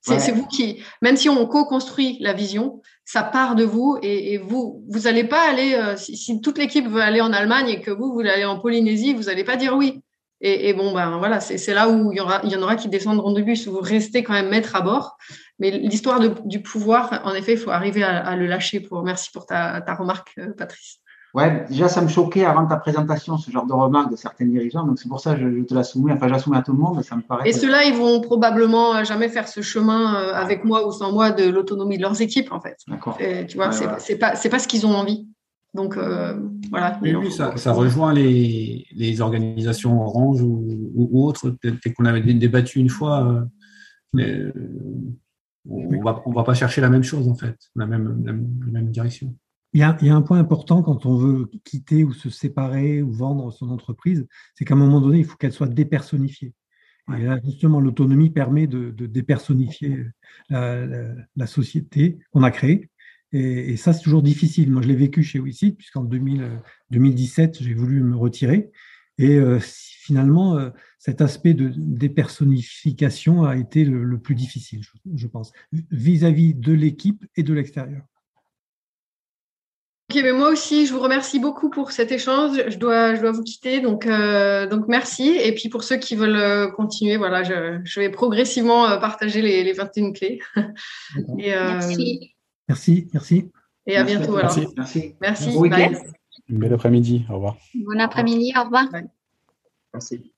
C'est, vous qui, même si on co-construit la vision, ça part de vous et, et vous, vous allez pas aller. si, si, toute l'équipe veut aller en Allemagne et que vous, vous allez en Polynésie, vous allez pas dire oui. Et, bon, ben voilà, c'est là où il y, aura, il y en aura qui descendront du bus, vous restez quand même maître à bord. Mais l'histoire du pouvoir, en effet, il faut arriver à, le lâcher. Pour, merci pour ta, remarque, euh, Patrice. Ouais, déjà, ça me choquait avant ta présentation, ce genre de remarques de certains dirigeants. Donc, c'est pour ça que je, te la soumets. Enfin, je la soumets à tout le monde, ça me paraît. Et ceux-là, ils vont probablement jamais faire ce chemin euh, avec moi ou sans moi de l'autonomie de leurs équipes, en fait. D'accord. Tu vois, c'est pas, pas ce qu'ils ont envie. Donc euh, voilà. Oui, ça, rejoint les, organisations Orange ou, autres, peut-être qu'on avait débattu une fois, euh, mais euh, on ne va, on va pas chercher la même chose en fait, la même, même direction. Il y, a, un point important quand on veut quitter ou se séparer ou vendre son entreprise, c'est qu'à un moment donné, il faut qu'elle soit dépersonnifiée. Et là, justement, l'autonomie permet de, dépersonnifier la société qu'on a créée et, ça, c'est toujours difficile. Moi, je l'ai vécu chez WeSeed, puisqu'en 2017, j'ai voulu me retirer. Et euh, finalement, euh, cet aspect de dépersonnification a été le, plus difficile, je, pense, vis-à-vis de l'équipe et de l'extérieur. Ok, mais moi aussi, je vous remercie beaucoup pour cet échange. Je dois, je dois vous quitter, donc, euh, donc merci. Et puis pour ceux qui veulent continuer, voilà, je, vais progressivement partager les, les 21 clés. Et, merci. Merci, merci. Et à bientôt alors. Merci. Merci. Bon Bel après-midi. Au revoir. Bon après-midi. Au revoir. Merci.